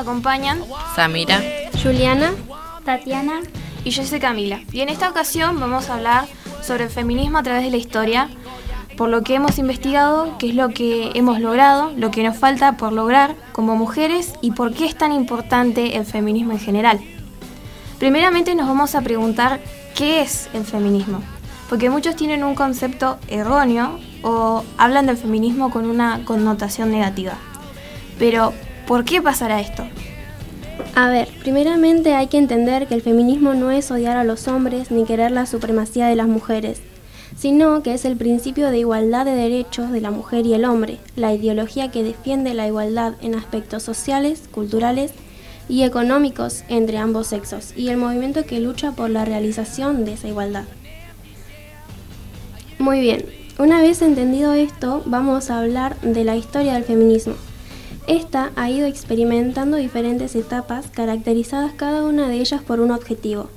acompañan Samira, Juliana, Tatiana y yo soy Camila. Y en esta ocasión vamos a hablar sobre el feminismo a través de la historia, por lo que hemos investigado, qué es lo que hemos logrado, lo que nos falta por lograr como mujeres y por qué es tan importante el feminismo en general. Primeramente nos vamos a preguntar qué es el feminismo, porque muchos tienen un concepto erróneo o hablan del feminismo con una connotación negativa. Pero, ¿por qué pasará esto? A ver, primeramente hay que entender que el feminismo no es odiar a los hombres ni querer la supremacía de las mujeres, sino que es el principio de igualdad de derechos de la mujer y el hombre, la ideología que defiende la igualdad en aspectos sociales, culturales y económicos entre ambos sexos, y el movimiento que lucha por la realización de esa igualdad. Muy bien, una vez entendido esto, vamos a hablar de la historia del feminismo. Esta ha ido experimentando diferentes etapas caracterizadas cada una de ellas por un objetivo.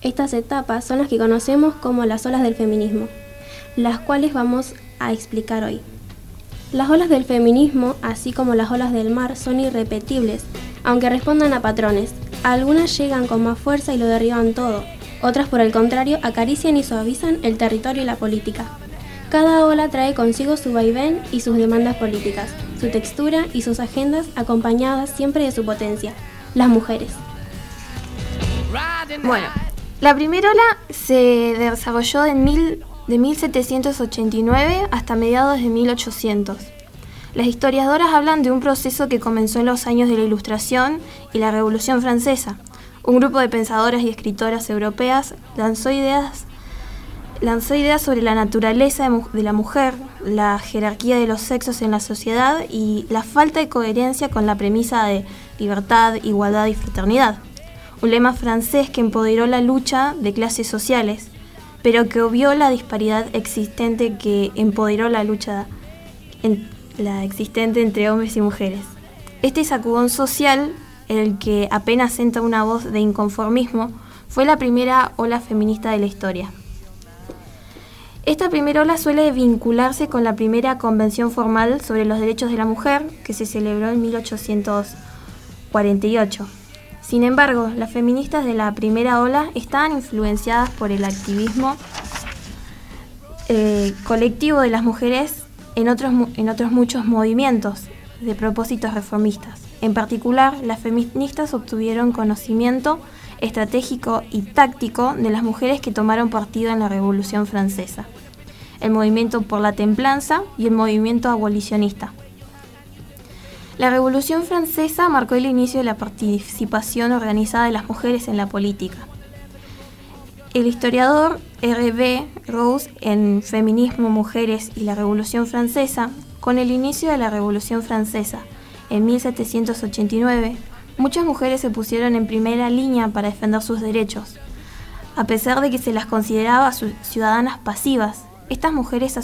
Estas etapas son las que conocemos como las olas del feminismo, las cuales vamos a explicar hoy. Las olas del feminismo, así como las olas del mar, son irrepetibles, aunque respondan a patrones. Algunas llegan con más fuerza y lo derriban todo, otras por el contrario acarician y suavizan el territorio y la política. Cada ola trae consigo su vaivén y sus demandas políticas, su textura y sus agendas acompañadas siempre de su potencia, las mujeres. Bueno, la primera ola se desarrolló en mil, de 1789 hasta mediados de 1800. Las historiadoras hablan de un proceso que comenzó en los años de la Ilustración y la Revolución Francesa. Un grupo de pensadoras y escritoras europeas lanzó ideas lanzó ideas sobre la naturaleza de la mujer, la jerarquía de los sexos en la sociedad y la falta de coherencia con la premisa de libertad, igualdad y fraternidad. Un lema francés que empoderó la lucha de clases sociales, pero que obvió la disparidad existente que empoderó la lucha la existente entre hombres y mujeres. Este sacudón social, en el que apenas entra una voz de inconformismo, fue la primera ola feminista de la historia. Esta primera ola suele vincularse con la primera convención formal sobre los derechos de la mujer, que se celebró en 1848. Sin embargo, las feministas de la primera ola estaban influenciadas por el activismo eh, colectivo de las mujeres en otros, en otros muchos movimientos de propósitos reformistas. En particular, las feministas obtuvieron conocimiento estratégico y táctico de las mujeres que tomaron partido en la Revolución Francesa, el movimiento por la templanza y el movimiento abolicionista. La Revolución Francesa marcó el inicio de la participación organizada de las mujeres en la política. El historiador R.B. Rose en Feminismo, Mujeres y la Revolución Francesa, con el inicio de la Revolución Francesa en 1789, Muchas mujeres se pusieron en primera línea para defender sus derechos. A pesar de que se las consideraba ciudadanas pasivas, estas mujeres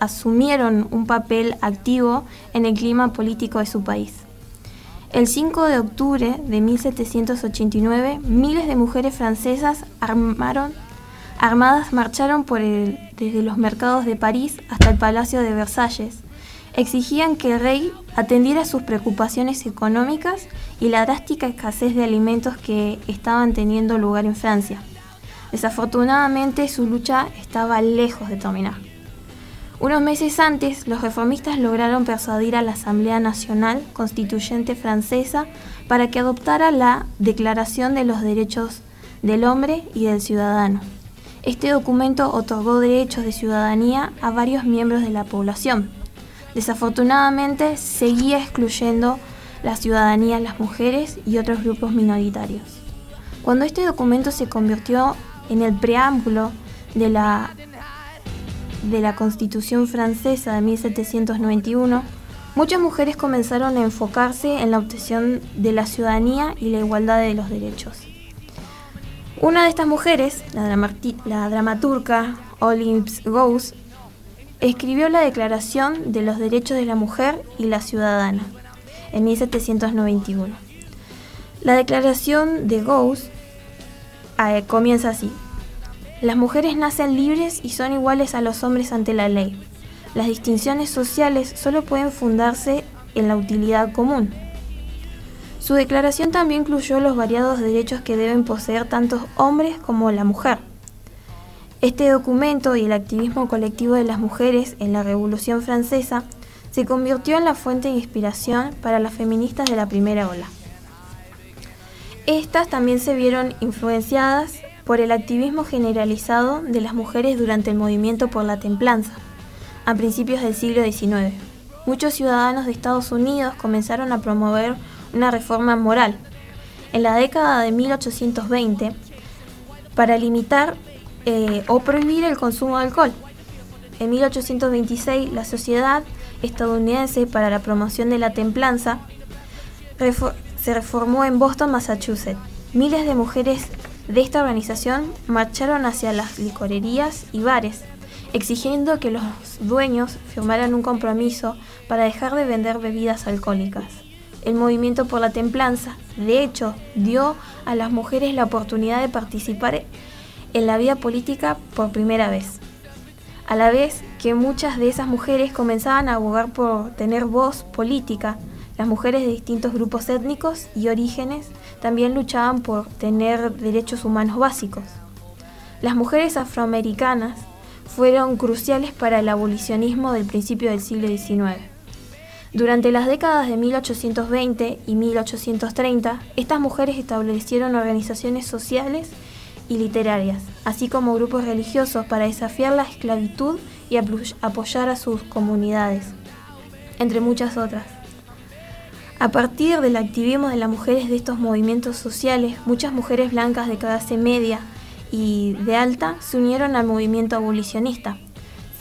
asumieron un papel activo en el clima político de su país. El 5 de octubre de 1789, miles de mujeres francesas armaron, armadas marcharon por desde los mercados de París hasta el Palacio de Versalles. Exigían que el rey atendiera sus preocupaciones económicas y la drástica escasez de alimentos que estaban teniendo lugar en Francia. Desafortunadamente su lucha estaba lejos de terminar. Unos meses antes, los reformistas lograron persuadir a la Asamblea Nacional Constituyente Francesa para que adoptara la Declaración de los Derechos del Hombre y del Ciudadano. Este documento otorgó derechos de ciudadanía a varios miembros de la población. Desafortunadamente, seguía excluyendo la ciudadanía, las mujeres y otros grupos minoritarios. Cuando este documento se convirtió en el preámbulo de la, de la Constitución francesa de 1791, muchas mujeres comenzaron a enfocarse en la obtención de la ciudadanía y la igualdad de los derechos. Una de estas mujeres, la, la dramaturga Olympe Gauss, escribió la Declaración de los Derechos de la Mujer y la Ciudadana en 1791. La declaración de Gauss eh, comienza así. Las mujeres nacen libres y son iguales a los hombres ante la ley. Las distinciones sociales solo pueden fundarse en la utilidad común. Su declaración también incluyó los variados derechos que deben poseer tanto hombres como la mujer. Este documento y el activismo colectivo de las mujeres en la Revolución Francesa se convirtió en la fuente de inspiración para las feministas de la primera ola. Estas también se vieron influenciadas por el activismo generalizado de las mujeres durante el movimiento por la templanza, a principios del siglo XIX. Muchos ciudadanos de Estados Unidos comenzaron a promover una reforma moral. En la década de 1820, para limitar eh, o prohibir el consumo de alcohol. En 1826, la Sociedad Estadounidense para la Promoción de la Templanza se reformó en Boston, Massachusetts. Miles de mujeres de esta organización marcharon hacia las licorerías y bares, exigiendo que los dueños firmaran un compromiso para dejar de vender bebidas alcohólicas el movimiento por la templanza. De hecho, dio a las mujeres la oportunidad de participar en la vida política por primera vez. A la vez que muchas de esas mujeres comenzaban a abogar por tener voz política, las mujeres de distintos grupos étnicos y orígenes también luchaban por tener derechos humanos básicos. Las mujeres afroamericanas fueron cruciales para el abolicionismo del principio del siglo XIX. Durante las décadas de 1820 y 1830, estas mujeres establecieron organizaciones sociales y literarias, así como grupos religiosos para desafiar la esclavitud y apoyar a sus comunidades, entre muchas otras. A partir del activismo de las mujeres de estos movimientos sociales, muchas mujeres blancas de clase media y de alta se unieron al movimiento abolicionista.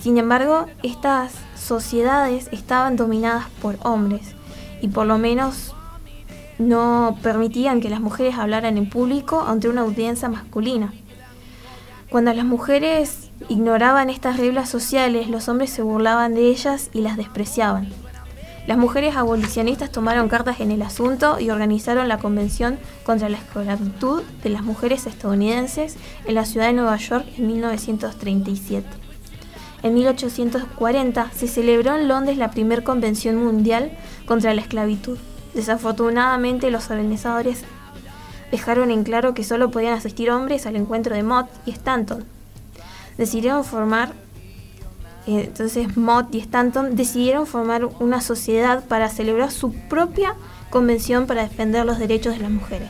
Sin embargo, estas sociedades estaban dominadas por hombres y por lo menos no permitían que las mujeres hablaran en público ante una audiencia masculina. Cuando las mujeres ignoraban estas reglas sociales, los hombres se burlaban de ellas y las despreciaban. Las mujeres abolicionistas tomaron cartas en el asunto y organizaron la Convención contra la Esclavitud de las Mujeres Estadounidenses en la ciudad de Nueva York en 1937. En 1840 se celebró en Londres la primera convención mundial contra la esclavitud. Desafortunadamente los organizadores dejaron en claro que solo podían asistir hombres al encuentro de Mott y Stanton. Decidieron formar, eh, entonces Mott y Stanton decidieron formar una sociedad para celebrar su propia convención para defender los derechos de las mujeres.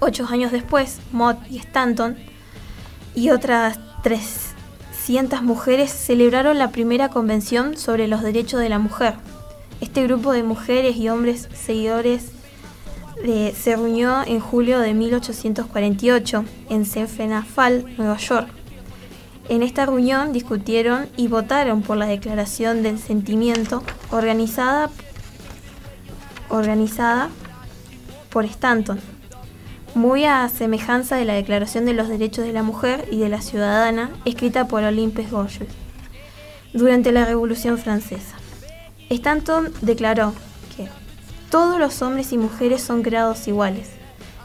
Ocho años después, Mott y Stanton y otras tres cientas mujeres celebraron la primera convención sobre los derechos de la mujer. Este grupo de mujeres y hombres seguidores se reunió en julio de 1848 en Senfenafal, Nueva York. En esta reunión discutieron y votaron por la Declaración del Sentimiento organizada, organizada por Stanton muy a semejanza de la Declaración de los Derechos de la Mujer y de la Ciudadana, escrita por Olympe Gouges durante la Revolución Francesa. Stanton declaró todos los hombres y mujeres son creados iguales.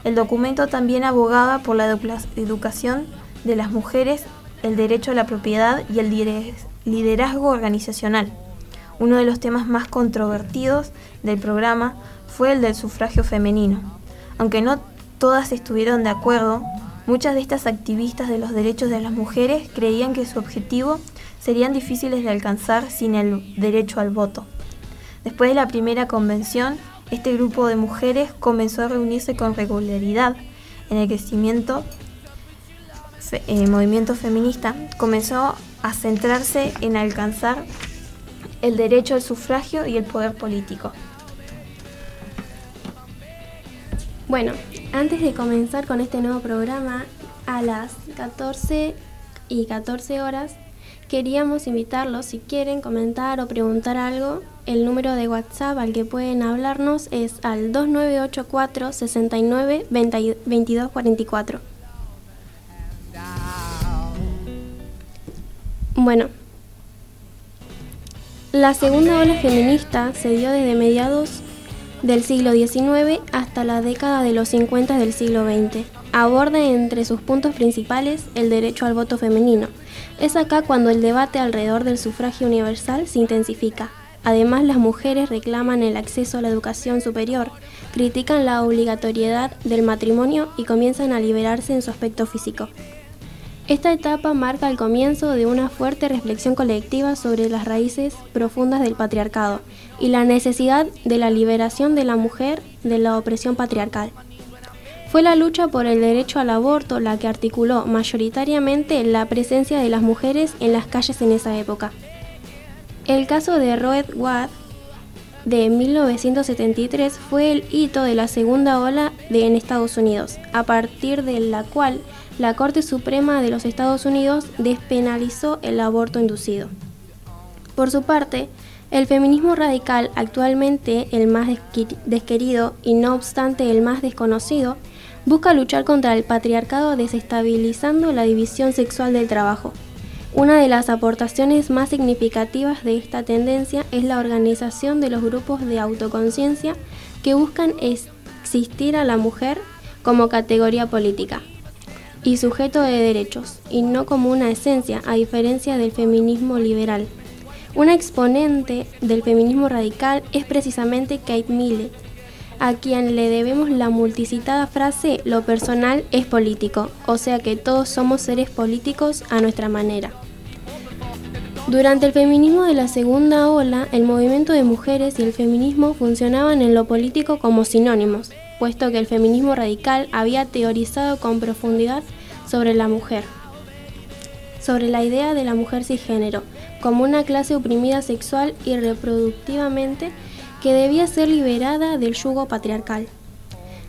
El documento también abogaba por la educación de las mujeres, el derecho a la propiedad y el liderazgo organizacional. Uno de los temas más controvertidos del programa fue el del sufragio femenino. Aunque no todas estuvieron de acuerdo, muchas de estas activistas de los derechos de las mujeres creían que su objetivo serían difíciles de alcanzar sin el derecho al voto. Después de la primera convención, este grupo de mujeres comenzó a reunirse con regularidad en el crecimiento el eh, movimiento feminista comenzó a centrarse en alcanzar el derecho al sufragio y el poder político. Bueno, antes de comenzar con este nuevo programa, a las 14 y 14 horas, queríamos invitarlos, si quieren comentar o preguntar algo, el número de WhatsApp al que pueden hablarnos es al 2984 69 2244. Bueno, la segunda ola feminista se dio desde mediados del siglo XIX hasta la década de los 50 del siglo XX. Aborda entre sus puntos principales el derecho al voto femenino. Es acá cuando el debate alrededor del sufragio universal se intensifica. Además, las mujeres reclaman el acceso a la educación superior, critican la obligatoriedad del matrimonio y comienzan a liberarse en su aspecto físico. Esta etapa marca el comienzo de una fuerte reflexión colectiva sobre las raíces profundas del patriarcado y la necesidad de la liberación de la mujer de la opresión patriarcal. Fue la lucha por el derecho al aborto la que articuló mayoritariamente la presencia de las mujeres en las calles en esa época. El caso de Roe Wade de 1973 fue el hito de la segunda ola en Estados Unidos, a partir de la cual la Corte Suprema de los Estados Unidos despenalizó el aborto inducido. Por su parte, el feminismo radical, actualmente el más desquerido y no obstante el más desconocido, busca luchar contra el patriarcado desestabilizando la división sexual del trabajo. Una de las aportaciones más significativas de esta tendencia es la organización de los grupos de autoconciencia que buscan existir a la mujer como categoría política y sujeto de derechos, y no como una esencia, a diferencia del feminismo liberal. Una exponente del feminismo radical es precisamente Kate Millett, a quien le debemos la multicitada frase lo personal es político, o sea que todos somos seres políticos a nuestra manera. Durante el feminismo de la segunda ola, el movimiento de mujeres y el feminismo funcionaban en lo político como sinónimos, puesto que el feminismo radical había teorizado con profundidad sobre la mujer, sobre la idea de la mujer cisgénero, como una clase oprimida sexual y reproductivamente que debía ser liberada del yugo patriarcal.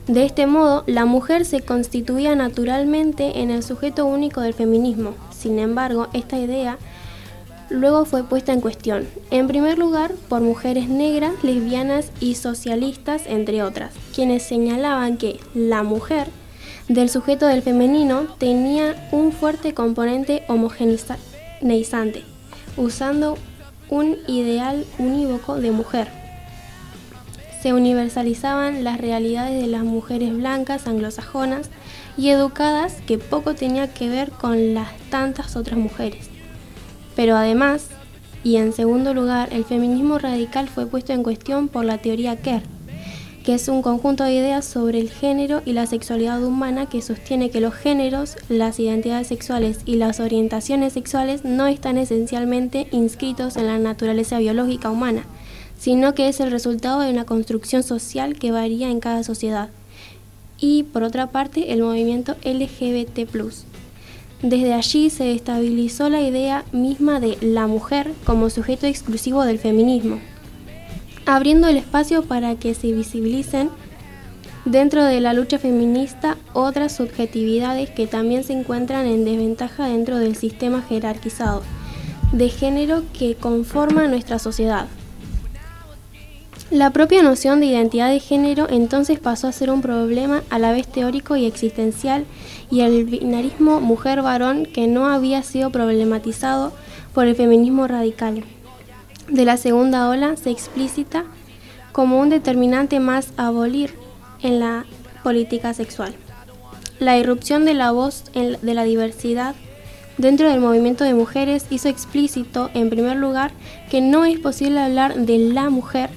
De este modo, la mujer se constituía naturalmente en el sujeto único del feminismo. Sin embargo, esta idea luego fue puesta en cuestión, en primer lugar por mujeres negras, lesbianas y socialistas, entre otras, quienes señalaban que la mujer del sujeto del femenino tenía un fuerte componente homogeneizante, usando un ideal unívoco de mujer se universalizaban las realidades de las mujeres blancas anglosajonas y educadas que poco tenía que ver con las tantas otras mujeres. Pero además, y en segundo lugar, el feminismo radical fue puesto en cuestión por la teoría Kerr, que es un conjunto de ideas sobre el género y la sexualidad humana que sostiene que los géneros, las identidades sexuales y las orientaciones sexuales no están esencialmente inscritos en la naturaleza biológica humana, sino que es el resultado de una construcción social que varía en cada sociedad. Y por otra parte, el movimiento LGBT. Desde allí se estabilizó la idea misma de la mujer como sujeto exclusivo del feminismo, abriendo el espacio para que se visibilicen dentro de la lucha feminista otras subjetividades que también se encuentran en desventaja dentro del sistema jerarquizado de género que conforma nuestra sociedad. La propia noción de identidad de género entonces pasó a ser un problema a la vez teórico y existencial y el binarismo mujer-varón que no había sido problematizado por el feminismo radical. De la segunda ola se explicita como un determinante más a abolir en la política sexual. La irrupción de la voz de la diversidad dentro del movimiento de mujeres hizo explícito, en primer lugar, que no es posible hablar de la mujer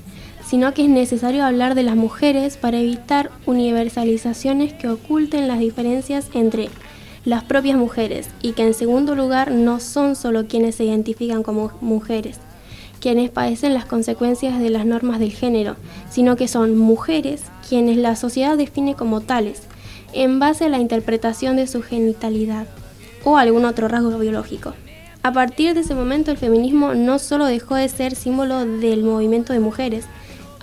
sino que es necesario hablar de las mujeres para evitar universalizaciones que oculten las diferencias entre las propias mujeres y que en segundo lugar no son solo quienes se identifican como mujeres, quienes padecen las consecuencias de las normas del género, sino que son mujeres quienes la sociedad define como tales, en base a la interpretación de su genitalidad o algún otro rasgo biológico. A partir de ese momento el feminismo no solo dejó de ser símbolo del movimiento de mujeres,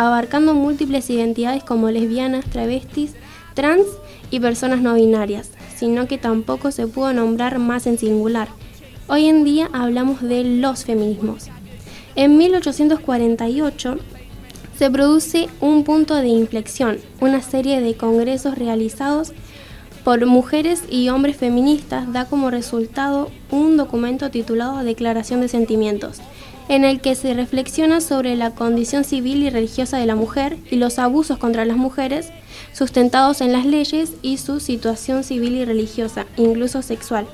abarcando múltiples identidades como lesbianas, travestis, trans y personas no binarias, sino que tampoco se pudo nombrar más en singular. Hoy en día hablamos de los feminismos. En 1848 se produce un punto de inflexión, una serie de congresos realizados por mujeres y hombres feministas da como resultado un documento titulado Declaración de Sentimientos, en el que se reflexiona sobre la condición civil y religiosa de la mujer y los abusos contra las mujeres sustentados en las leyes y su situación civil y religiosa, incluso sexual.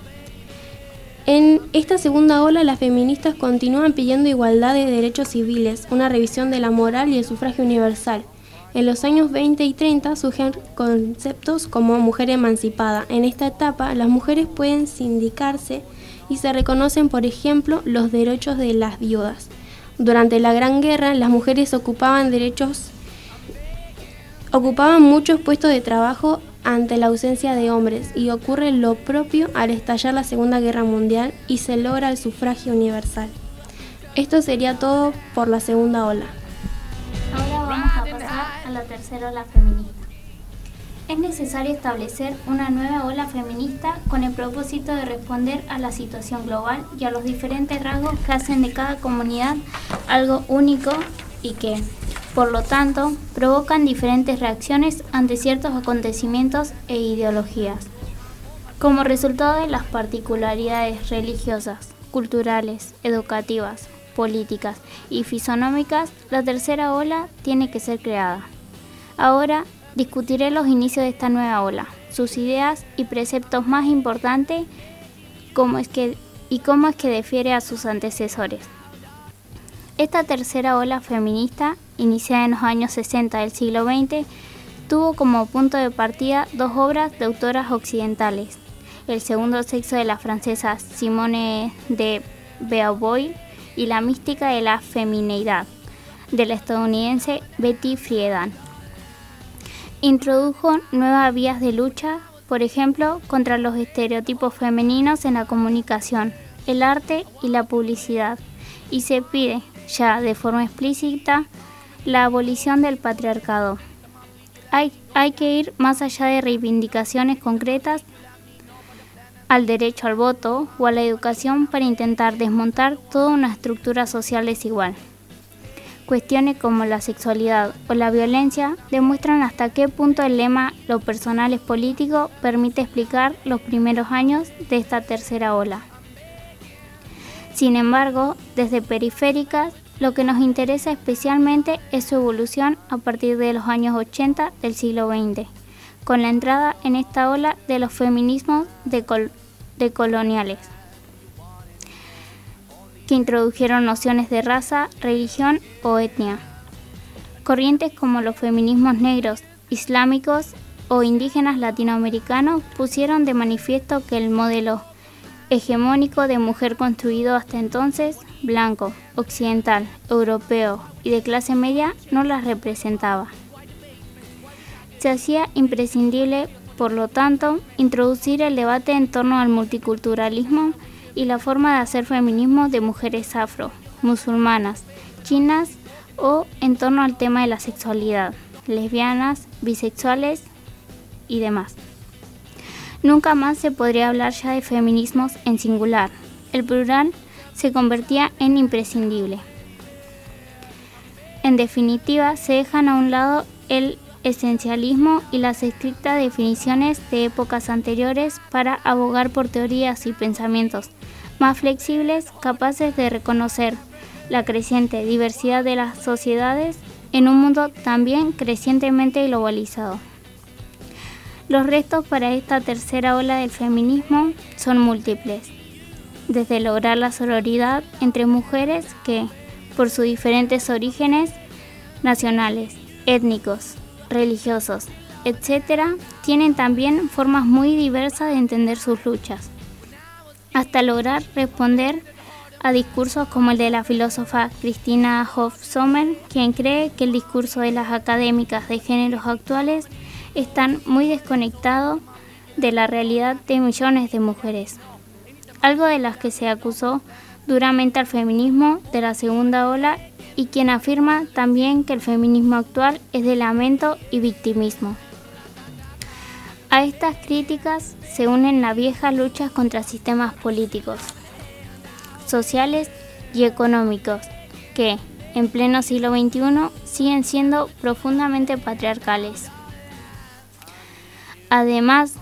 En esta segunda ola, las feministas continúan pidiendo igualdad de derechos civiles, una revisión de la moral y el sufragio universal. En los años 20 y 30 surgen conceptos como mujer emancipada. En esta etapa las mujeres pueden sindicarse y se reconocen, por ejemplo, los derechos de las viudas. Durante la Gran Guerra las mujeres ocupaban derechos ocupaban muchos puestos de trabajo ante la ausencia de hombres y ocurre lo propio al estallar la Segunda Guerra Mundial y se logra el sufragio universal. Esto sería todo por la segunda ola. Ahora vamos a pasar a la tercera ola feminista. Es necesario establecer una nueva ola feminista con el propósito de responder a la situación global y a los diferentes rasgos que hacen de cada comunidad algo único y que, por lo tanto, provocan diferentes reacciones ante ciertos acontecimientos e ideologías. Como resultado de las particularidades religiosas, culturales, educativas, políticas y fisonómicas, la tercera ola tiene que ser creada. Ahora discutiré los inicios de esta nueva ola, sus ideas y preceptos más importantes cómo es que, y cómo es que difiere a sus antecesores. Esta tercera ola feminista, iniciada en los años 60 del siglo XX, tuvo como punto de partida dos obras de autoras occidentales, El segundo sexo de la francesa Simone de Beauvoir y La mística de la femineidad de la estadounidense Betty Friedan. Introdujo nuevas vías de lucha, por ejemplo, contra los estereotipos femeninos en la comunicación, el arte y la publicidad, y se pide, ya de forma explícita, la abolición del patriarcado. Hay, hay que ir más allá de reivindicaciones concretas al derecho al voto o a la educación para intentar desmontar toda una estructura social desigual. Cuestiones como la sexualidad o la violencia demuestran hasta qué punto el lema lo personal es político permite explicar los primeros años de esta tercera ola. Sin embargo, desde periféricas, lo que nos interesa especialmente es su evolución a partir de los años 80 del siglo XX con la entrada en esta ola de los feminismos decoloniales, que introdujeron nociones de raza, religión o etnia. Corrientes como los feminismos negros, islámicos o indígenas latinoamericanos pusieron de manifiesto que el modelo hegemónico de mujer construido hasta entonces, blanco, occidental, europeo y de clase media, no las representaba. Se hacía imprescindible, por lo tanto, introducir el debate en torno al multiculturalismo y la forma de hacer feminismo de mujeres afro, musulmanas, chinas o en torno al tema de la sexualidad, lesbianas, bisexuales y demás. Nunca más se podría hablar ya de feminismos en singular. El plural se convertía en imprescindible. En definitiva, se dejan a un lado el esencialismo y las estrictas definiciones de épocas anteriores para abogar por teorías y pensamientos más flexibles capaces de reconocer la creciente diversidad de las sociedades en un mundo también crecientemente globalizado. Los restos para esta tercera ola del feminismo son múltiples, desde lograr la sororidad entre mujeres que, por sus diferentes orígenes nacionales, étnicos, religiosos, etc., tienen también formas muy diversas de entender sus luchas, hasta lograr responder a discursos como el de la filósofa Cristina Hoff Sommer, quien cree que el discurso de las académicas de géneros actuales están muy desconectados de la realidad de millones de mujeres, algo de las que se acusó duramente al feminismo de la segunda ola y quien afirma también que el feminismo actual es de lamento y victimismo. A estas críticas se unen las viejas luchas contra sistemas políticos, sociales y económicos que, en pleno siglo XXI, siguen siendo profundamente patriarcales. Además,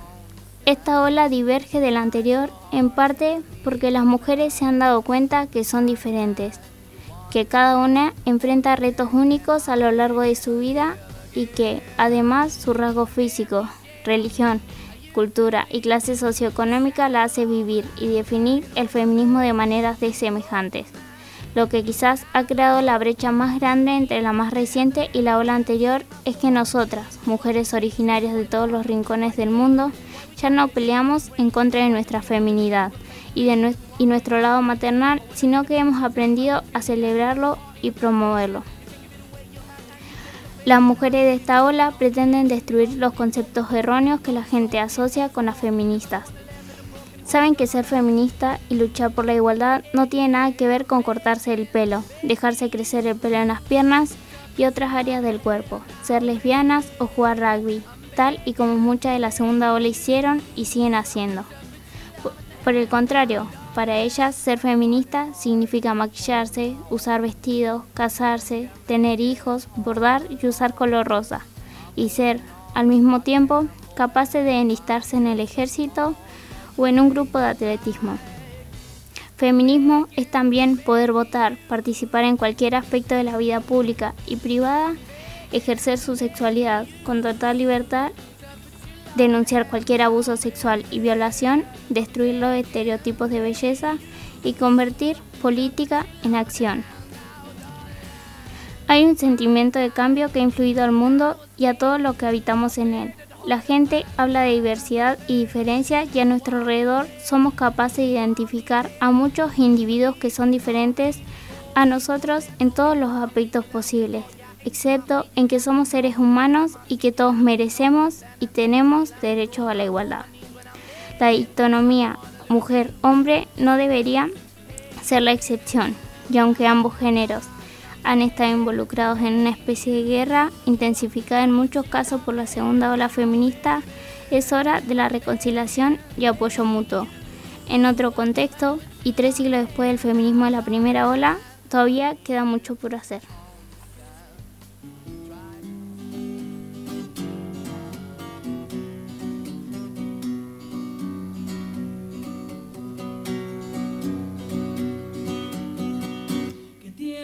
esta ola diverge de la anterior en parte porque las mujeres se han dado cuenta que son diferentes que cada una enfrenta retos únicos a lo largo de su vida y que además su rasgo físico, religión, cultura y clase socioeconómica la hace vivir y definir el feminismo de maneras desemejantes. Lo que quizás ha creado la brecha más grande entre la más reciente y la ola anterior es que nosotras, mujeres originarias de todos los rincones del mundo, ya no peleamos en contra de nuestra feminidad y, de nuestro lado maternal, sino que hemos aprendido a celebrarlo y promoverlo. Las mujeres de esta ola pretenden destruir los conceptos erróneos que la gente asocia con las feministas Saben que ser feminista y luchar por la igualdad no tiene nada que ver con cortarse el pelo, dejarse crecer el pelo en las piernas y otras áreas del cuerpo, ser lesbianas o jugar rugby, tal y como muchas de la segunda ola hicieron y siguen haciendo. Por el contrario, para ellas ser feminista significa maquillarse, usar vestidos, casarse, tener hijos, bordar y usar color rosa, y ser, al mismo tiempo, capaces de enlistarse en el ejército, o en un grupo de atletismo. Feminismo es también poder votar, participar en cualquier aspecto de la vida pública y privada, ejercer su sexualidad con total libertad, denunciar cualquier abuso sexual y violación, destruir los estereotipos de belleza y convertir política en acción. Hay un sentimiento de cambio que ha influido al mundo y a todos los que habitamos en él. La gente habla de diversidad y diferencia y a nuestro alrededor somos capaces de identificar a muchos individuos que son diferentes a nosotros en todos los aspectos posibles, excepto en que somos seres humanos y que todos merecemos y tenemos derecho a la igualdad. La autonomía mujer-hombre no debería ser la excepción, y aunque ambos géneros han estado involucrados en una especie de guerra intensificada en muchos casos por la segunda ola feminista, es hora de la reconciliación y apoyo mutuo. En otro contexto, y tres siglos después del feminismo de la primera ola, todavía queda mucho por hacer.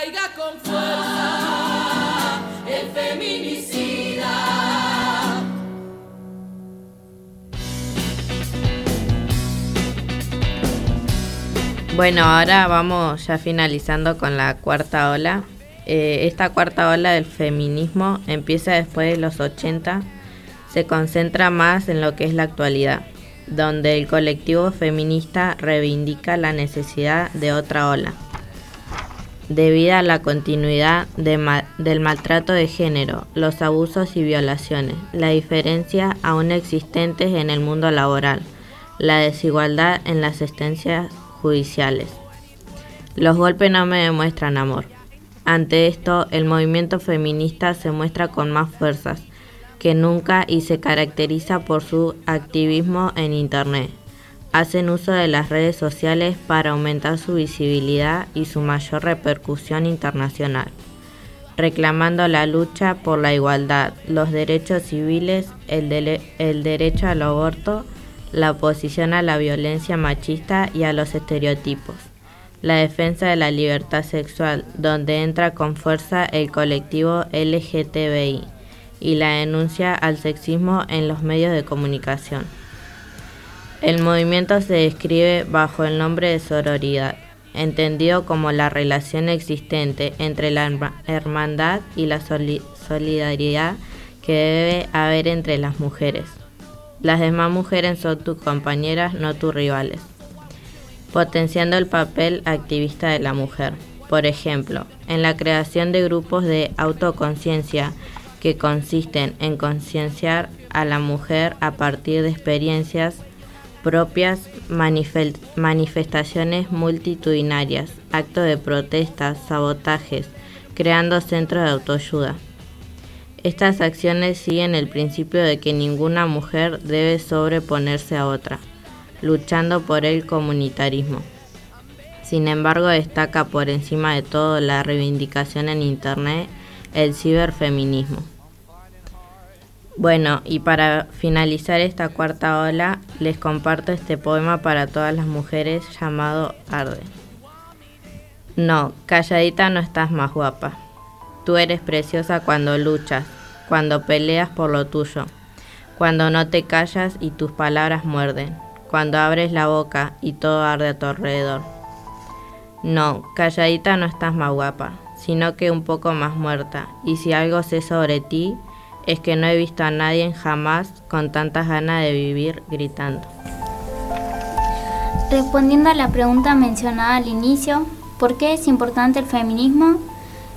Caiga con fuerza el feminicida. Bueno, ahora vamos ya finalizando con la cuarta ola. Eh, esta cuarta ola del feminismo empieza después de los 80, se concentra más en lo que es la actualidad. donde el colectivo feminista reivindica la necesidad de otra ola. Debido a la continuidad del maltrato de género, los abusos y violaciones, la diferencia aún existentes en el mundo laboral, la desigualdad en las asistencias judiciales. Los golpes no me demuestran amor. Ante esto, el movimiento feminista se muestra con más fuerzas que nunca y se caracteriza por su activismo en Internet. Hacen uso de las redes sociales para aumentar su visibilidad y su mayor repercusión internacional, reclamando la lucha por la igualdad, los derechos civiles, el, derecho al aborto, la oposición a la violencia machista y a los estereotipos la defensa de la libertad sexual, donde entra con fuerza el colectivo LGTBI y la denuncia al sexismo en los medios de comunicación. El movimiento se describe bajo el nombre de sororidad, entendido como la relación existente entre la hermandad y la solidaridad que debe haber entre las mujeres. Las demás mujeres son tus compañeras, no tus rivales potenciando el papel activista de la mujer. Por ejemplo, en la creación de grupos de autoconciencia que consisten en concienciar a la mujer a partir de experiencias propias, manifestaciones multitudinarias, actos de protesta, sabotajes, creando centros de autoayuda. Estas acciones siguen el principio de que ninguna mujer debe sobreponerse a otra luchando por el comunitarismo. Sin embargo, destaca por encima de todo la reivindicación en Internet el ciberfeminismo. Bueno, y para finalizar esta cuarta ola, les comparto este poema para todas las mujeres llamado Arde. No, calladita no estás más guapa. Tú eres preciosa cuando luchas, cuando peleas por lo tuyo, cuando no te callas y tus palabras muerden cuando abres la boca y todo arde a tu alrededor. No, calladita no estás más guapa, sino que un poco más muerta, y si algo sé sobre ti, es que no he visto a nadie jamás con tantas ganas de vivir gritando. Respondiendo a la pregunta mencionada al inicio, ¿por qué es importante el feminismo?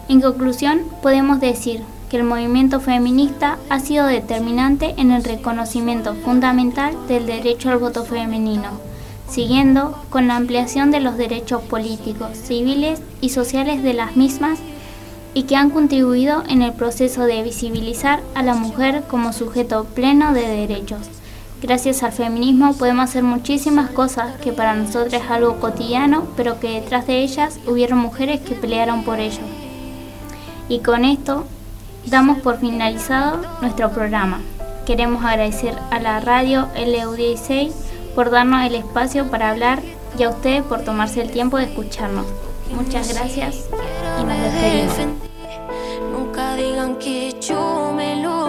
En conclusión, podemos decir el movimiento feminista ha sido determinante en el reconocimiento fundamental del derecho al voto femenino, siguiendo con la ampliación de los derechos políticos, civiles y sociales de las mismas y que han contribuido en el proceso de visibilizar a la mujer como sujeto pleno de derechos. Gracias al feminismo podemos hacer muchísimas cosas que para nosotros es algo cotidiano, pero que detrás de ellas hubieron mujeres que pelearon por ello. Y con esto damos por finalizado nuestro programa. Queremos agradecer a la radio LU16 por darnos el espacio para hablar y a ustedes por tomarse el tiempo de escucharnos. Muchas gracias y nos despedimos. Nunca digan que yo me lo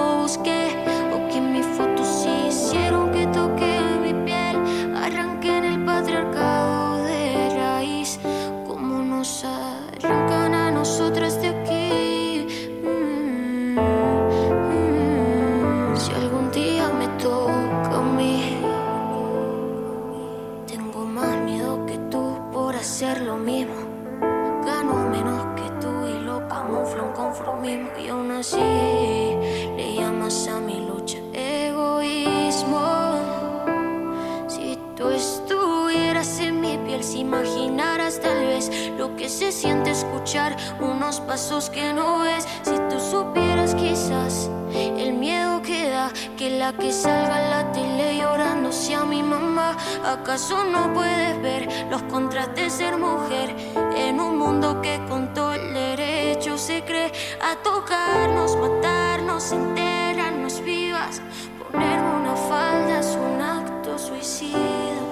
unos pasos que no ves, si tú supieras quizás el miedo que da que la que salga en la tele llorando sea mi mamá. ¿Acaso no puedes ver los contras de ser mujer en un mundo que con todo el derecho se cree a tocarnos, matarnos, enterrarnos vivas? Ponerme una falda es un acto suicida.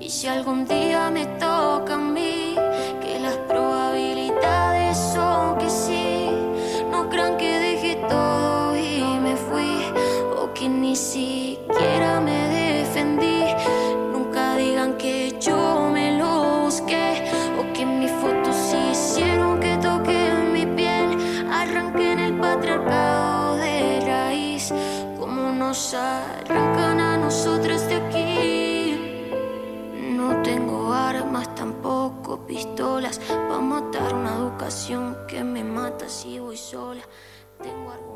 Y si algún día me toca a mí, siquiera me defendí. Nunca digan que yo me lo busqué, o que mis fotos hicieron que toque mi piel, arranquen el patriarcado de raíz, como nos arrancan a nosotros de aquí. No tengo armas, tampoco pistolas. Para matar una educación que me mata si voy sola. Tengo.